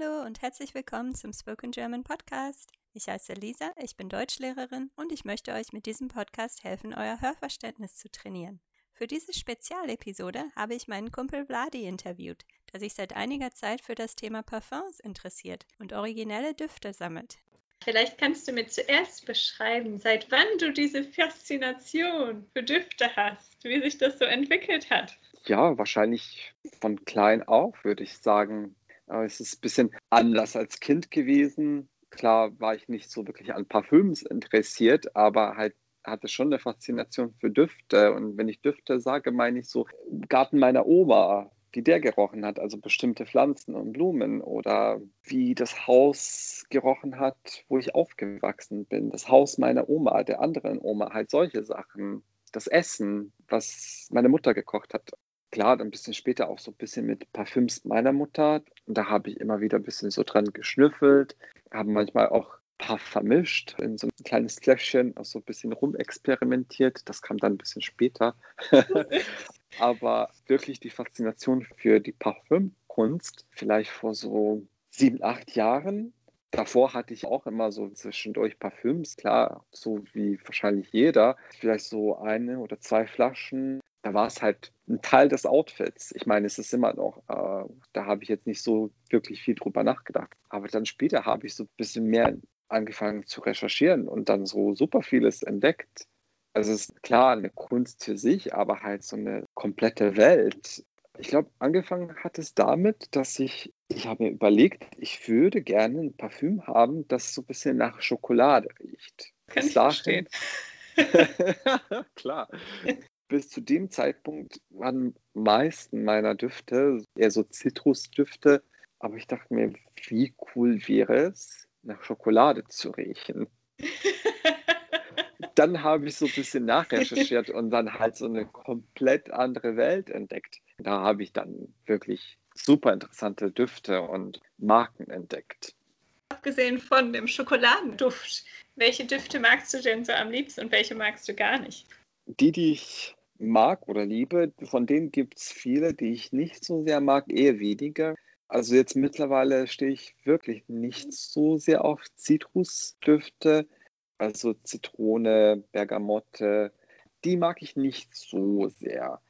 Hallo und herzlich willkommen zum Spoken German Podcast. Ich heiße Lisa, ich bin Deutschlehrerin und ich möchte euch mit diesem Podcast helfen, euer Hörverständnis zu trainieren. Für diese Spezialepisode habe ich meinen Kumpel Vladi interviewt, der sich seit einiger Zeit für das Thema Parfums interessiert und originelle Düfte sammelt. Vielleicht kannst du mir zuerst beschreiben, seit wann du diese Faszination für Düfte hast, wie sich das so entwickelt hat. Ja, wahrscheinlich von klein auf, würde ich sagen. Aber es ist ein bisschen anders als Kind gewesen. Klar war ich nicht so wirklich an Parfüms interessiert, aber halt hatte schon eine Faszination für Düfte. Und wenn ich Düfte sage, meine ich so Garten meiner Oma, wie der gerochen hat, also bestimmte Pflanzen und Blumen oder wie das Haus gerochen hat, wo ich aufgewachsen bin, das Haus meiner Oma, der anderen Oma, halt solche Sachen. Das Essen, was meine Mutter gekocht hat klar, dann ein bisschen später auch so ein bisschen mit Parfüms meiner Mutter. Und da habe ich immer wieder ein bisschen so dran geschnüffelt, habe manchmal auch ein paar vermischt in so ein kleines Fläschchen, auch so ein bisschen rumexperimentiert. Das kam dann ein bisschen später. Aber wirklich die Faszination für die Parfümkunst, vielleicht vor so sieben, acht Jahren. Davor hatte ich auch immer so zwischendurch Parfüms, klar, so wie wahrscheinlich jeder. Vielleicht so eine oder zwei Flaschen da war es halt ein Teil des Outfits. Ich meine, es ist immer noch, äh, da habe ich jetzt nicht so wirklich viel drüber nachgedacht. Aber dann später habe ich so ein bisschen mehr angefangen zu recherchieren und dann so super vieles entdeckt. Also es ist klar eine Kunst für sich, aber halt so eine komplette Welt. Ich glaube, angefangen hat es damit, dass ich, ich habe mir überlegt, ich würde gerne ein Parfüm haben, das so ein bisschen nach Schokolade riecht. Kann ich verstehen. Klar bis zu dem Zeitpunkt waren meisten meiner Düfte eher so Zitrusdüfte. Aber ich dachte mir, wie cool wäre es, nach Schokolade zu riechen. dann habe ich so ein bisschen nachrecherchiert und dann halt so eine komplett andere Welt entdeckt. Da habe ich dann wirklich super interessante Düfte und Marken entdeckt. Abgesehen von dem Schokoladenduft, welche Düfte magst du denn so am liebsten und welche magst du gar nicht? Die, die ich mag oder liebe, von denen gibt es viele, die ich nicht so sehr mag, eher weniger. Also jetzt mittlerweile stehe ich wirklich nicht so sehr auf Zitrusdüfte, also Zitrone, Bergamotte, die mag ich nicht so sehr.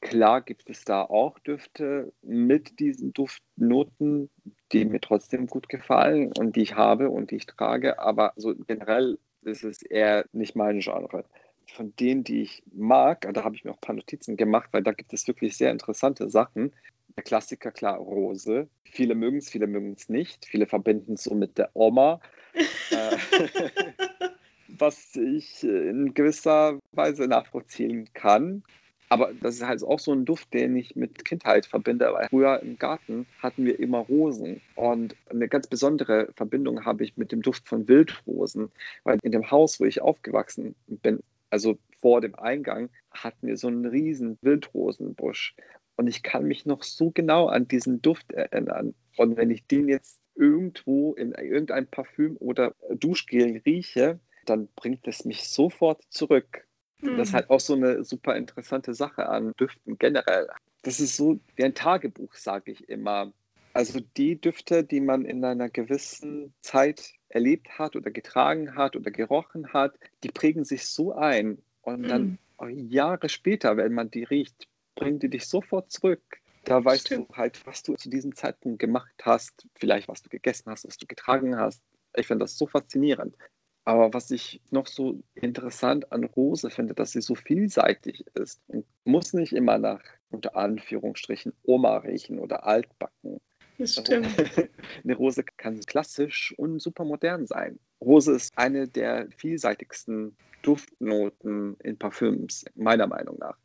Klar gibt es da auch Düfte mit diesen Duftnoten, die mir trotzdem gut gefallen und die ich habe und die ich trage, aber so generell ist es eher nicht mein Genre von denen, die ich mag, da habe ich mir auch ein paar Notizen gemacht, weil da gibt es wirklich sehr interessante Sachen. Der Klassiker, klar, Rose. Viele mögen es, viele mögen es nicht. Viele verbinden es so mit der Oma. Äh, was ich in gewisser Weise nachvollziehen kann. Aber das ist halt auch so ein Duft, den ich mit Kindheit verbinde. Weil früher im Garten hatten wir immer Rosen. Und eine ganz besondere Verbindung habe ich mit dem Duft von Wildrosen. Weil in dem Haus, wo ich aufgewachsen bin, also vor dem Eingang, hatten wir so einen riesen Wildrosenbusch. Und ich kann mich noch so genau an diesen Duft erinnern. Und wenn ich den jetzt irgendwo in irgendein Parfüm oder Duschgel rieche, dann bringt es mich sofort zurück. Mhm. Das ist halt auch so eine super interessante Sache an Düften generell. Das ist so wie ein Tagebuch, sage ich immer. Also die Düfte, die man in einer gewissen Zeit erlebt hat oder getragen hat oder gerochen hat, die prägen sich so ein. Und dann mhm. Jahre später, wenn man die riecht, bringen die dich sofort zurück. Da weißt Stimmt. du halt, was du zu diesem Zeitpunkt gemacht hast, vielleicht was du gegessen hast, was du getragen hast. Ich finde das so faszinierend. Aber was ich noch so interessant an Rose finde, dass sie so vielseitig ist und muss nicht immer nach unter Anführungsstrichen Oma riechen oder altbacken. Das stimmt. Eine Rose kann klassisch und super modern sein. Rose ist eine der vielseitigsten Duftnoten in Parfüms, meiner Meinung nach.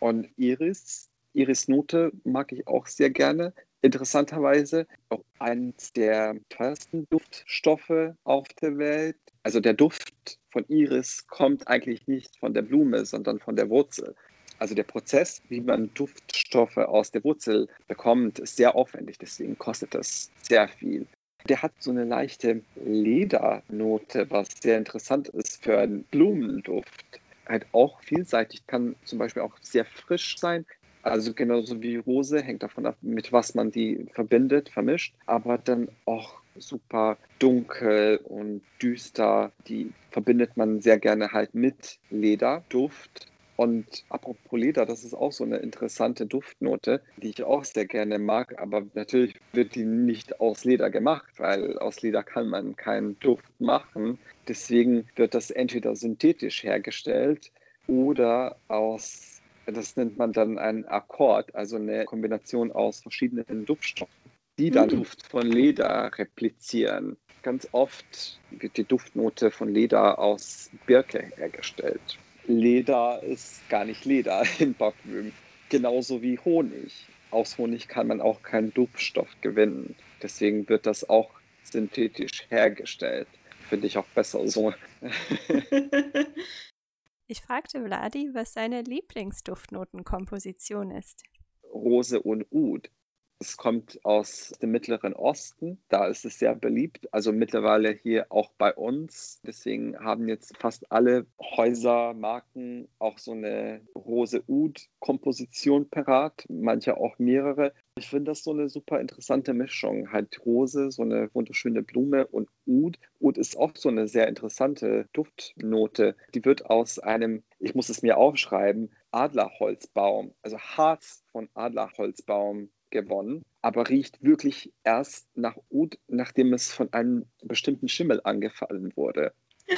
Und Iris, Iris-Note mag ich auch sehr gerne. Interessanterweise auch eines der teuersten Duftstoffe auf der Welt. Also der Duft von Iris kommt eigentlich nicht von der Blume, sondern von der Wurzel. Also der Prozess, wie man Duftstoffe aus der Wurzel bekommt, ist sehr aufwendig, deswegen kostet das sehr viel. Der hat so eine leichte Ledernote, was sehr interessant ist für einen Blumenduft. Halt auch vielseitig, kann zum Beispiel auch sehr frisch sein. Also genauso wie Rose hängt davon ab, mit was man die verbindet, vermischt, aber dann auch super dunkel und düster. Die verbindet man sehr gerne halt mit Leder, Duft. Und apropos Leder, das ist auch so eine interessante Duftnote, die ich auch sehr gerne mag. Aber natürlich wird die nicht aus Leder gemacht, weil aus Leder kann man keinen Duft machen. Deswegen wird das entweder synthetisch hergestellt oder aus, das nennt man dann einen Akkord, also eine Kombination aus verschiedenen Duftstoffen die dann mhm. Duft von Leder replizieren. Ganz oft wird die Duftnote von Leder aus Birke hergestellt. Leder ist gar nicht Leder in Parfüm, genauso wie Honig. Aus Honig kann man auch keinen Duftstoff gewinnen. Deswegen wird das auch synthetisch hergestellt. Finde ich auch besser so. ich fragte Vladi, was seine Lieblingsduftnotenkomposition ist. Rose und Oud. Es kommt aus dem Mittleren Osten, da ist es sehr beliebt, also mittlerweile hier auch bei uns. Deswegen haben jetzt fast alle Häusermarken auch so eine Rose-Ud-Komposition parat, manche auch mehrere. Ich finde das so eine super interessante Mischung. Halt Rose, so eine wunderschöne Blume und Ud. Ud ist auch so eine sehr interessante Duftnote. Die wird aus einem, ich muss es mir aufschreiben, Adlerholzbaum, also Harz von Adlerholzbaum gewonnen, aber riecht wirklich erst nach Oud, nachdem es von einem bestimmten Schimmel angefallen wurde.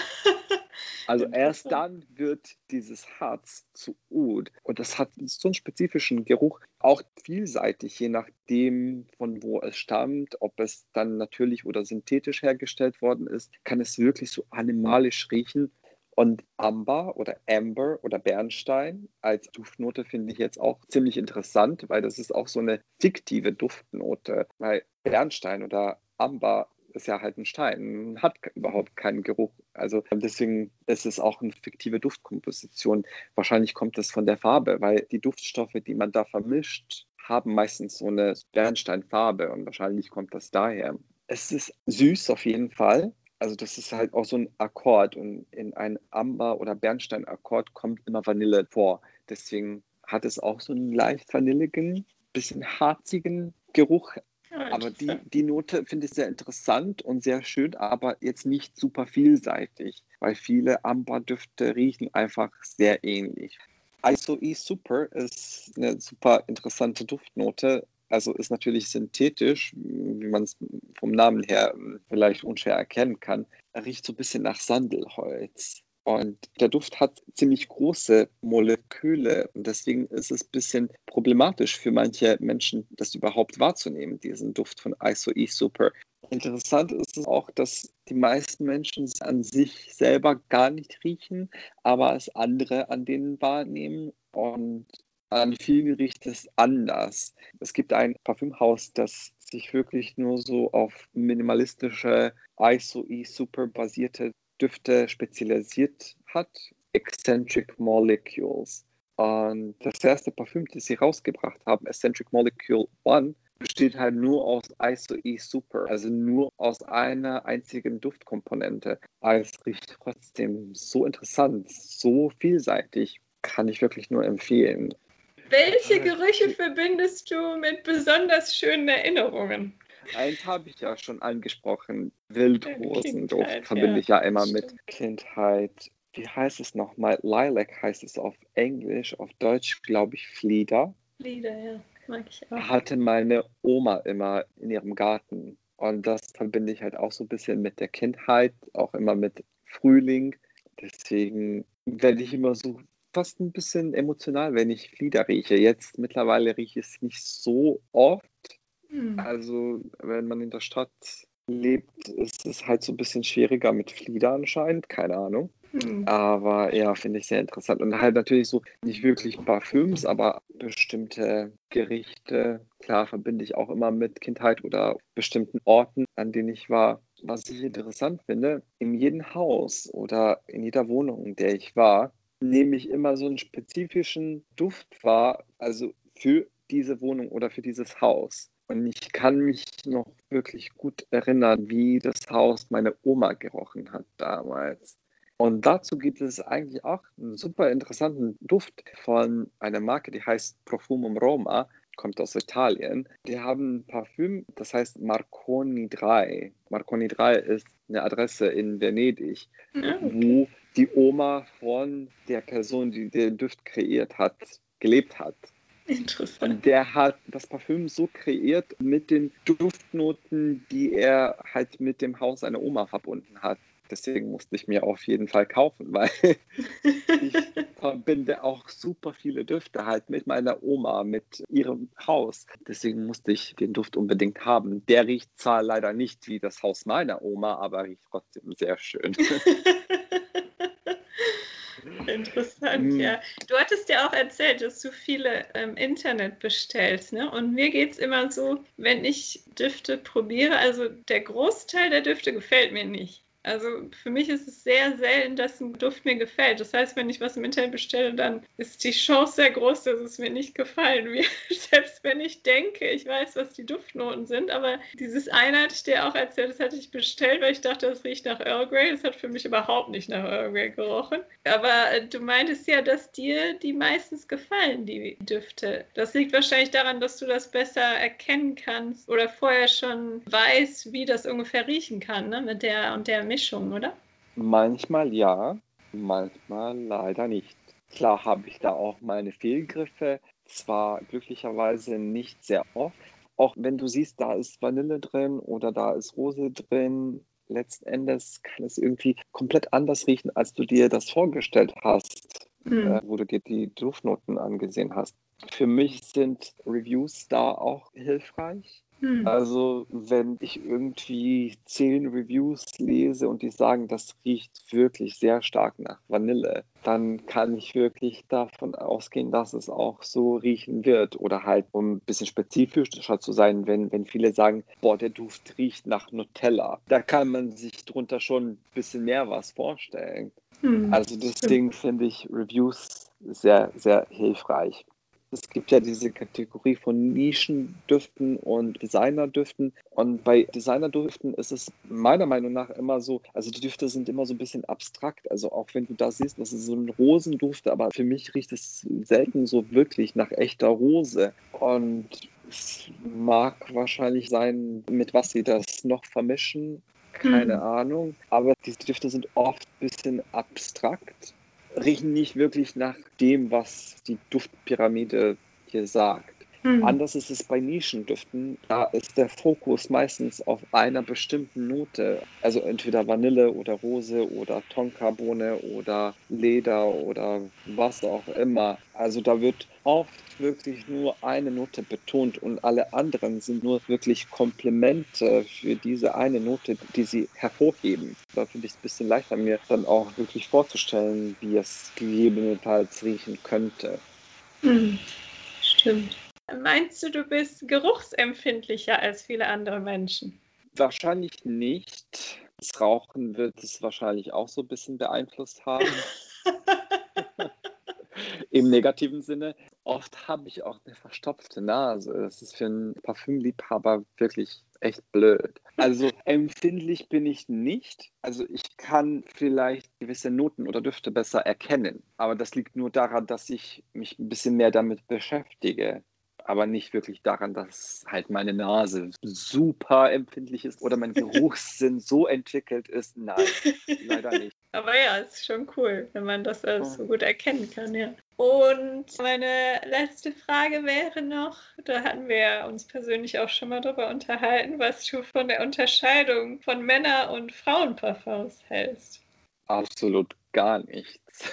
Also erst dann wird dieses Harz zu Oud. Und das hat so einen spezifischen Geruch, auch vielseitig, je nachdem, von wo es stammt, ob es dann natürlich oder synthetisch hergestellt worden ist, kann es wirklich so animalisch riechen. Und Amber oder Amber oder Bernstein als Duftnote finde ich jetzt auch ziemlich interessant, weil das ist auch so eine fiktive Duftnote. Weil Bernstein oder Amber ist ja halt ein Stein, hat überhaupt keinen Geruch. Also deswegen ist es auch eine fiktive Duftkomposition. Wahrscheinlich kommt es von der Farbe, weil die Duftstoffe, die man da vermischt, haben meistens so eine Bernsteinfarbe und wahrscheinlich kommt das daher. Es ist süß auf jeden Fall, also das ist halt auch so ein Akkord und in ein Amber- oder Bernstein-Akkord kommt immer Vanille vor. Deswegen hat es auch so einen leicht vanilligen, bisschen harzigen Geruch. Ja, aber die, die Note finde ich sehr interessant und sehr schön, aber jetzt nicht super vielseitig, weil viele Amber-Düfte riechen einfach sehr ähnlich. ISO-E Super ist eine super interessante Duftnote, also ist natürlich synthetisch, wie man es vom Namen her vielleicht unschwer erkennen kann. Riecht so ein bisschen nach Sandelholz. Und der Duft hat ziemlich große Moleküle und deswegen ist es ein bisschen problematisch für manche Menschen, das überhaupt wahrzunehmen, diesen Duft von ISO-E Super. Interessant ist es auch, dass die meisten Menschen es an sich selber gar nicht riechen, aber es andere an denen wahrnehmen und an vielen riecht es anders. Es gibt ein Parfümhaus, das sich wirklich nur so auf minimalistische ISO-E-Super basierte Düfte spezialisiert hat. Eccentric Molecules. Und das erste Parfüm, das sie rausgebracht haben, Eccentric Molecule One, besteht halt nur aus ISO-E Super, also nur aus einer einzigen Duftkomponente. Es riecht trotzdem so interessant, so vielseitig, kann ich wirklich nur empfehlen. Welche Gerüche verbindest du mit besonders schönen Erinnerungen? Eins habe ich ja schon angesprochen. Wildrosenduft verbinde ja, ich ja immer stimmt. mit Kindheit. Wie heißt es nochmal? Lilac heißt es auf Englisch, auf Deutsch glaube ich Flieder. Flieder, ja. Mag ich auch. Hatte meine Oma immer in ihrem Garten. Und das verbinde ich halt auch so ein bisschen mit der Kindheit, auch immer mit Frühling. Deswegen werde ich immer so fast ein bisschen emotional, wenn ich Flieder rieche. Jetzt mittlerweile rieche ich es nicht so oft. Hm. Also, wenn man in der Stadt lebt, ist es halt so ein bisschen schwieriger mit Flieder anscheinend, keine Ahnung. Hm. Aber ja, finde ich sehr interessant. Und halt natürlich so nicht wirklich Parfüms, aber bestimmte Gerichte, klar, verbinde ich auch immer mit Kindheit oder bestimmten Orten, an denen ich war. Was ich interessant finde, in jedem Haus oder in jeder Wohnung, in der ich war, nehme ich immer so einen spezifischen Duft wahr, also für diese Wohnung oder für dieses Haus. Und ich kann mich noch wirklich gut erinnern, wie das Haus meine Oma gerochen hat damals. Und dazu gibt es eigentlich auch einen super interessanten Duft von einer Marke, die heißt Profumum Roma, kommt aus Italien. Die haben ein Parfüm, das heißt Marconi 3. Marconi 3 ist eine Adresse in Venedig, Ah, okay. wo die Oma von der Person, die den Duft kreiert hat, gelebt hat. Interessant. Und der hat das Parfüm so kreiert mit den Duftnoten, die er halt mit dem Haus seiner Oma verbunden hat. Deswegen musste ich mir auf jeden Fall kaufen, weil ich verbinde auch super viele Düfte halt mit meiner Oma, mit ihrem Haus. Deswegen musste ich den Duft unbedingt haben. Der riecht zwar leider nicht wie das Haus meiner Oma, aber riecht trotzdem sehr schön. Interessant, Mm. ja. Du hattest ja auch erzählt, dass du viele im Internet bestellst, ne? Und mir geht es immer so, wenn ich Düfte probiere, also der Großteil der Düfte gefällt mir nicht. Also für mich ist es sehr selten, dass ein Duft mir gefällt. Das heißt, wenn ich was im Internet bestelle, dann ist die Chance sehr groß, dass es mir nicht gefallen wird. Selbst wenn ich denke, ich weiß, was die Duftnoten sind, aber dieses eine hatte ich dir auch erzählt, das hatte ich bestellt, weil ich dachte, das riecht nach Earl Grey. Das hat für mich überhaupt nicht nach Earl Grey gerochen. Aber äh, du meintest ja, dass dir die meistens gefallen, die Düfte. Das liegt wahrscheinlich daran, dass du das besser erkennen kannst oder vorher schon weißt, wie das ungefähr riechen kann, ne? Mit der und der Mischung, oder? Manchmal ja, manchmal leider nicht. Klar habe ich da auch meine Fehlgriffe, zwar glücklicherweise nicht sehr oft. Auch wenn du siehst, da ist Vanille drin oder da ist Rose drin, letzten Endes kann es irgendwie komplett anders riechen, als du dir das vorgestellt hast, Hm. äh, wo du dir die Duftnoten angesehen hast. Für mich sind Reviews da auch hilfreich. Hm. Also, wenn ich irgendwie zehn Reviews lese und die sagen, das riecht wirklich sehr stark nach Vanille, dann kann ich wirklich davon ausgehen, dass es auch so riechen wird. Oder halt, um ein bisschen spezifischer zu sein, wenn, wenn viele sagen, boah, der Duft riecht nach Nutella. Da kann man sich drunter schon ein bisschen mehr was vorstellen. Hm. Also deswegen finde ich Reviews sehr, sehr hilfreich. Es gibt ja diese Kategorie von Nischendüften und Designerdüften. Und bei Designerdüften ist es meiner Meinung nach immer so, also die Düfte sind immer so ein bisschen abstrakt. Also auch wenn du da siehst, das ist so ein Rosenduft, aber für mich riecht es selten so wirklich nach echter Rose. Und es mag wahrscheinlich sein, mit was sie das noch vermischen. Keine Hm. Ahnung. Aber diese Düfte sind oft ein bisschen abstrakt, riechen nicht wirklich nach dem, was die Duftpyramide hier sagt. Hm. Anders ist es bei Nischendüften. Da ist der Fokus meistens auf einer bestimmten Note. Also entweder Vanille oder Rose oder Tonkabohne oder Leder oder was auch immer. Also da wird oft wirklich nur eine Note betont und alle anderen sind nur wirklich Komplemente für diese eine Note, die sie hervorheben. Da finde ich es ein bisschen leichter, mir dann auch wirklich vorzustellen, wie es gegebenenfalls riechen könnte. Hm. Stimmt. Meinst du, du bist geruchsempfindlicher als viele andere Menschen? Wahrscheinlich nicht. Das Rauchen wird es wahrscheinlich auch so ein bisschen beeinflusst haben. Im negativen Sinne. Oft habe ich auch eine verstopfte Nase. Das ist für einen Parfümliebhaber wirklich echt blöd. Also empfindlich bin ich nicht. Also ich kann vielleicht gewisse Noten oder Düfte besser erkennen. Aber das liegt nur daran, dass ich mich ein bisschen mehr damit beschäftige. Aber nicht wirklich daran, dass halt meine Nase super empfindlich ist oder mein Geruchssinn so entwickelt ist. Nein, leider nicht. Aber ja, es ist schon cool, wenn man das alles so gut erkennen kann, ja. Und meine letzte Frage wäre noch, da hatten wir uns persönlich auch schon mal drüber unterhalten, was du von der Unterscheidung von Männer- und Frauenparfums hältst. Absolut gar nichts.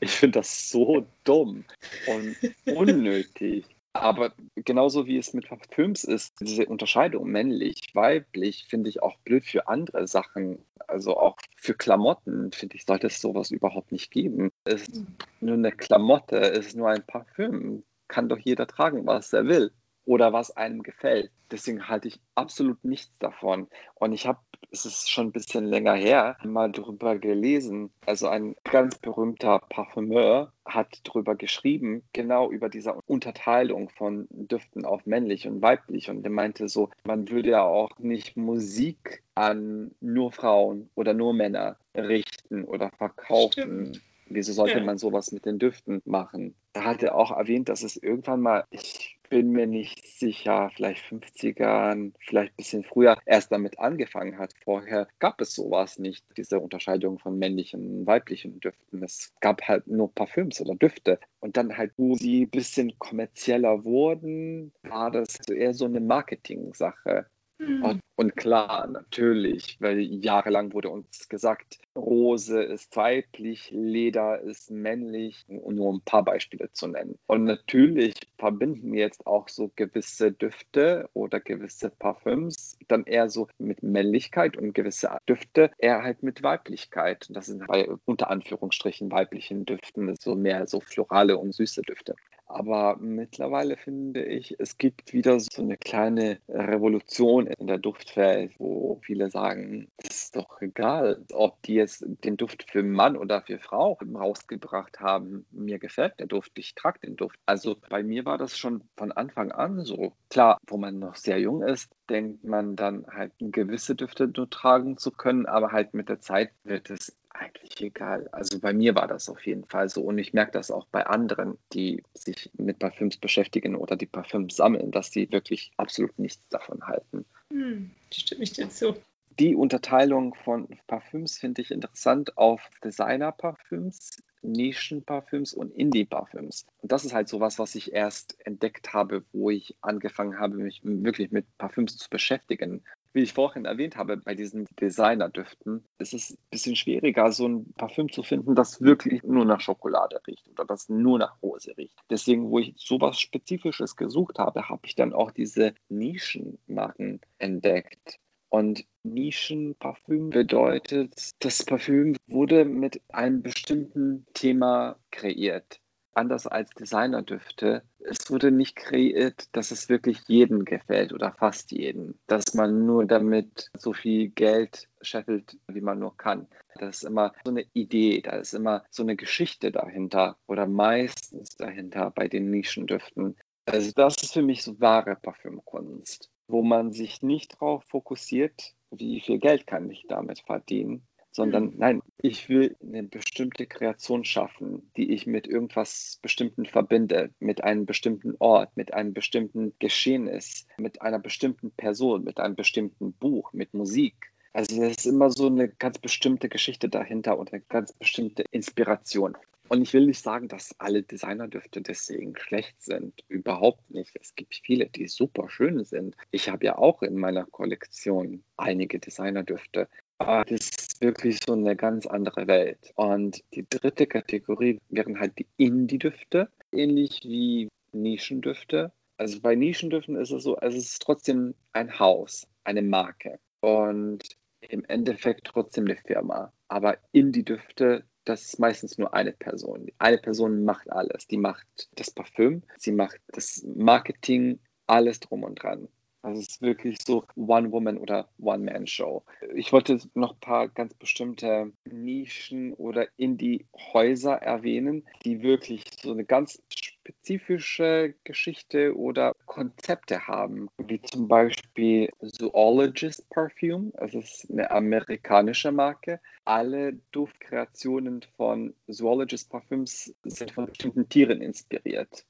Ich finde das so dumm und unnötig. Aber genauso wie es mit Parfüms ist, diese Unterscheidung männlich, weiblich, finde ich auch blöd für andere Sachen. Also auch für Klamotten, finde ich, sollte es sowas überhaupt nicht geben. Es ist nur eine Klamotte, es ist nur ein Parfüm. Kann doch jeder tragen, was er will oder was einem gefällt. Deswegen halte ich absolut nichts davon. Und ich habe es ist schon ein bisschen länger her, mal darüber gelesen. Also ein ganz berühmter Parfümeur hat darüber geschrieben, genau über diese Unterteilung von Düften auf männlich und weiblich. Und er meinte so, man würde ja auch nicht Musik an nur Frauen oder nur Männer richten oder verkaufen. Stimmt. Wieso sollte ja. man sowas mit den Düften machen? Da hat er auch erwähnt, dass es irgendwann mal, ich bin mir nicht sicher, vielleicht 50ern, vielleicht ein bisschen früher erst damit angefangen hat. Vorher gab es sowas nicht, diese Unterscheidung von männlichen und weiblichen Düften. Es gab halt nur Parfüms oder Düfte. Und dann halt, wo sie ein bisschen kommerzieller wurden, war das eher so eine Marketing-Sache. Mhm. Und, klar, natürlich, weil jahrelang wurde uns gesagt, Rose ist weiblich, Leder ist männlich, um nur ein paar Beispiele zu nennen. Und natürlich verbinden jetzt auch so gewisse Düfte oder gewisse Parfüms dann eher so mit Männlichkeit und gewisse Düfte eher halt mit Weiblichkeit. Das sind bei unter Anführungsstrichen weiblichen Düften so mehr so florale und süße Düfte. Aber mittlerweile finde ich, es gibt wieder so eine kleine Revolution in der Duftwelt, wo viele sagen, es ist doch egal, ob die jetzt den Duft für Mann oder für Frau rausgebracht haben. Mir gefällt der Duft, ich trage den Duft. Also bei mir war das schon von Anfang an so. Klar, wo man noch sehr jung ist, denkt man dann halt gewisse Düfte nur tragen zu können, aber halt mit der Zeit wird es eigentlich egal. Also bei mir war das auf jeden Fall so und ich merke das auch bei anderen, die sich mit Parfüms beschäftigen oder die Parfüms sammeln, dass die wirklich absolut nichts davon halten. Hm, stimme ich dir zu. Die Unterteilung von Parfüms finde ich interessant auf Designer-Parfüms, Nischen-Parfüms und Indie-Parfüms. Und das ist halt sowas, was ich erst entdeckt habe, wo ich angefangen habe, mich wirklich mit Parfüms zu beschäftigen wie ich vorhin erwähnt habe, bei diesen Designerdüften, ist es ein bisschen schwieriger, so ein Parfüm zu finden, das wirklich nur nach Schokolade riecht oder das nur nach Rose riecht. Deswegen, wo ich sowas Spezifisches gesucht habe, habe ich dann auch diese Nischenmarken entdeckt. Und Nischenparfüm bedeutet, das Parfüm wurde mit einem bestimmten Thema kreiert anders als Designerdüfte, es wurde nicht kreiert, dass es wirklich jedem gefällt oder fast jedem. Dass man nur damit so viel Geld scheffelt, wie man nur kann. Das ist immer so eine Idee, da ist immer so eine Geschichte dahinter oder meistens dahinter bei den Nischendüften. Also das ist für mich so wahre Parfümkunst, wo man sich nicht darauf fokussiert, wie viel Geld kann ich damit verdienen, sondern mhm. nein, ich will eine bestimmte Kreation schaffen, die ich mit irgendwas Bestimmten verbinde, mit einem bestimmten Ort, mit einem bestimmten Geschehnis, mit einer bestimmten Person, mit einem bestimmten Buch, mit Musik. Also es ist immer so eine ganz bestimmte Geschichte dahinter und eine ganz bestimmte Inspiration. Und ich will nicht sagen, dass alle Designerdüfte deswegen schlecht sind. Überhaupt nicht. Es gibt viele, die super schön sind. Ich habe ja auch in meiner Kollektion einige Designerdüfte. Aber das ist wirklich so eine ganz andere Welt. Und die dritte Kategorie wären halt die Indie-Düfte, ähnlich wie Nischendüfte. Also bei Nischendüften ist es so, es ist trotzdem ein Haus, eine Marke. Und im Endeffekt trotzdem eine Firma. Aber Indie-Düfte, das ist meistens nur eine Person. Eine Person macht alles. Die macht das Parfüm, sie macht das Marketing, alles drum und dran. Also es ist wirklich so One-Woman- oder One-Man-Show. Ich wollte noch ein paar ganz bestimmte Nischen oder Indie-Häuser erwähnen, die wirklich so eine ganz spezifische Geschichte oder Konzepte haben, wie zum Beispiel Zoologist Perfume. Es ist eine amerikanische Marke. Alle Duftkreationen von Zoologist Parfüms sind von bestimmten Tieren inspiriert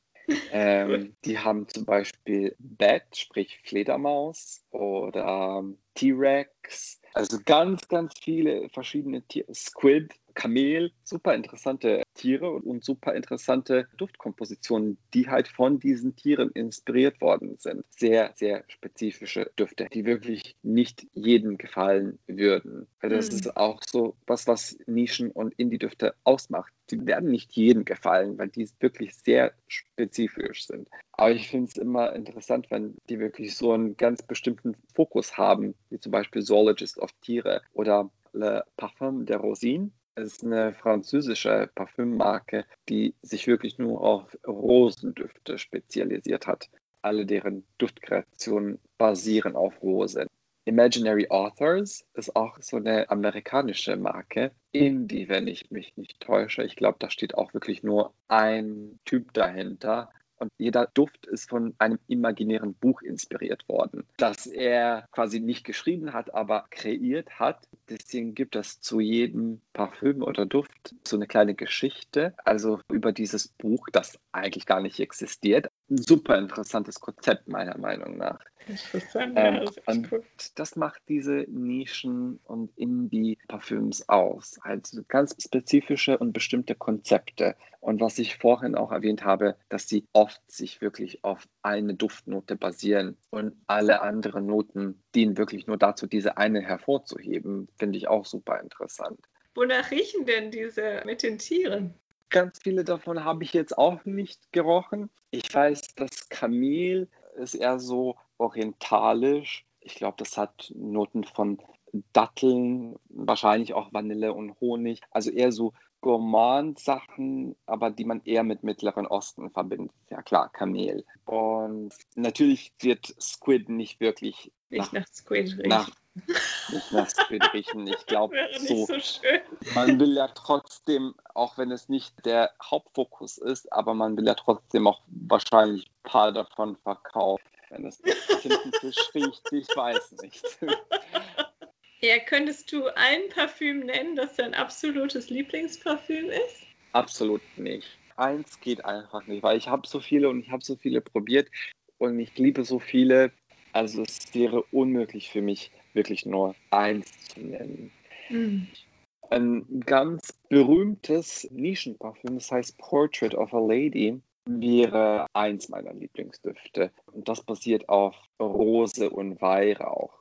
ähm, die haben zum Beispiel Bat, sprich Fledermaus oder T-Rex. Also ganz, ganz viele verschiedene Tiere. Squid, Kamel, super interessante Tiere und super interessante Duftkompositionen, die halt von diesen Tieren inspiriert worden sind. Sehr, sehr spezifische Düfte, die wirklich nicht jedem gefallen würden. Das mhm. ist auch so was, was Nischen- und Indie-Düfte ausmacht. Die werden nicht jedem gefallen, weil die wirklich sehr spezifisch sind. Aber ich finde es immer interessant, wenn die wirklich so einen ganz bestimmten Fokus haben, wie zum Beispiel Zoologist of Tiere oder Le Parfum de Rosine ist eine französische Parfümmarke, die sich wirklich nur auf Rosendüfte spezialisiert hat. Alle deren Duftkreationen basieren auf Rose. Imaginary Authors ist auch so eine amerikanische Marke. Indie, wenn ich mich nicht täusche. Ich glaube, da steht auch wirklich nur ein Typ dahinter. Und jeder Duft ist von einem imaginären Buch inspiriert worden, das er quasi nicht geschrieben hat, aber kreiert hat. Deswegen gibt es zu jedem Parfüm oder Duft so eine kleine Geschichte, also über dieses Buch, das eigentlich gar nicht existiert. Ein super interessantes Konzept meiner Meinung nach. Interessant, Ähm, ja, das und cool. das macht diese Nischen- und Indie-Parfüms aus. Also ganz spezifische und bestimmte Konzepte. Und was ich vorhin auch erwähnt habe, dass sie oft sich wirklich auf eine Duftnote basieren und alle anderen Noten dienen wirklich nur dazu, diese eine hervorzuheben, finde ich auch super interessant. Wonach riechen denn diese mit den Tieren? Ganz viele davon habe ich jetzt auch nicht gerochen. Ich weiß, das Kamel ist eher so orientalisch. Ich glaube, das hat Noten von Datteln, wahrscheinlich auch Vanille und Honig. Also eher so Gourmand-Sachen, aber die man eher mit Mittleren Osten verbindet. Ja klar, Kamel. Und natürlich wird Squid nicht wirklich Nicht nach, nach Squid riechen. nach, nicht nach Squid riechen. Ich glaube, so so schön. man will ja trotzdem, auch wenn es nicht der Hauptfokus ist, aber man will ja trotzdem auch wahrscheinlich ein paar davon verkaufen. Wenn es nach Tintenfisch riecht, ich weiß nicht. Ja, könntest du ein Parfüm nennen, das dein absolutes Lieblingsparfüm ist? Absolut nicht. Eins geht einfach nicht, weil ich habe so viele und ich habe so viele probiert und ich liebe so viele. Also es wäre unmöglich für mich, wirklich nur eins zu nennen. Hm. Ein ganz berühmtes Nischenparfüm, das heißt Portrait of a Lady, wäre eins meiner Lieblingsdüfte. Und das basiert auf Rose und Weihrauch.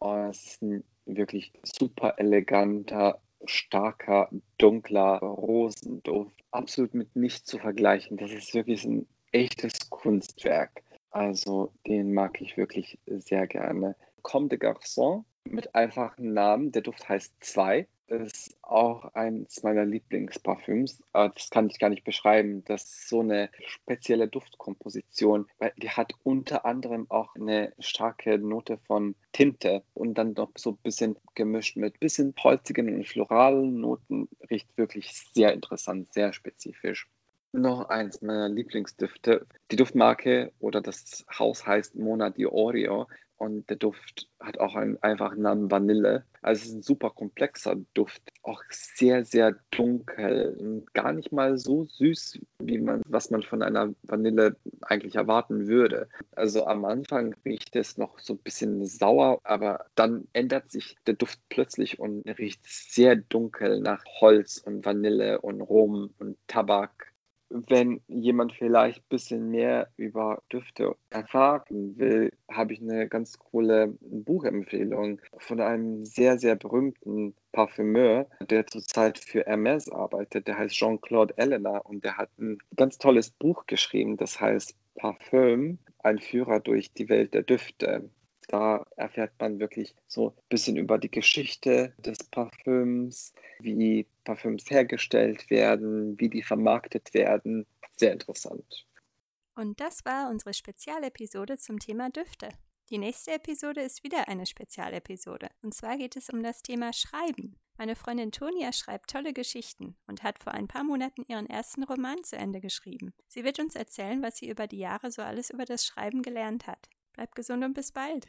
Und es ist ein wirklich super eleganter, starker, dunkler Rosenduft. Absolut mit nichts zu vergleichen. Das ist wirklich ein echtes Kunstwerk. Also den mag ich wirklich sehr gerne. Comme de Garçon mit einfachen Namen. Der Duft heißt 2. Ist auch eines meiner Lieblingsparfüms. Das kann ich gar nicht beschreiben. Das ist so eine spezielle Duftkomposition, weil die hat unter anderem auch eine starke Note von Tinte und dann noch so ein bisschen gemischt mit bisschen holzigen und floralen Noten. Riecht wirklich sehr interessant, sehr spezifisch. Noch eins meiner Lieblingsdüfte. Die Duftmarke oder das Haus heißt Mona di Oreo und der Duft hat auch einen einfachen Namen Vanille. Also es ist ein super komplexer Duft, auch sehr, sehr dunkel und gar nicht mal so süß, wie man, was man von einer Vanille eigentlich erwarten würde. Also am Anfang riecht es noch so ein bisschen sauer, aber dann ändert sich der Duft plötzlich und riecht sehr dunkel nach Holz und Vanille und Rum und Tabak wenn jemand vielleicht ein bisschen mehr über Düfte erfahren will, habe ich eine ganz coole Buchempfehlung von einem sehr, sehr berühmten Parfümeur, der zurzeit für Hermes arbeitet. Der heißt Jean-Claude Elena und der hat ein ganz tolles Buch geschrieben, das heißt Parfüm, ein Führer durch die Welt der Düfte. Da erfährt man wirklich so ein bisschen über die Geschichte des Parfüms, wie Parfüms hergestellt werden, wie die vermarktet werden. Sehr interessant. Und das war unsere Spezialepisode zum Thema Düfte. Die nächste Episode ist wieder eine Spezialepisode. Und zwar geht es um das Thema Schreiben. Meine Freundin Tonia schreibt tolle Geschichten und hat vor ein paar Monaten ihren ersten Roman zu Ende geschrieben. Sie wird uns erzählen, was sie über die Jahre so alles über das Schreiben gelernt hat. Bleibt gesund und bis bald.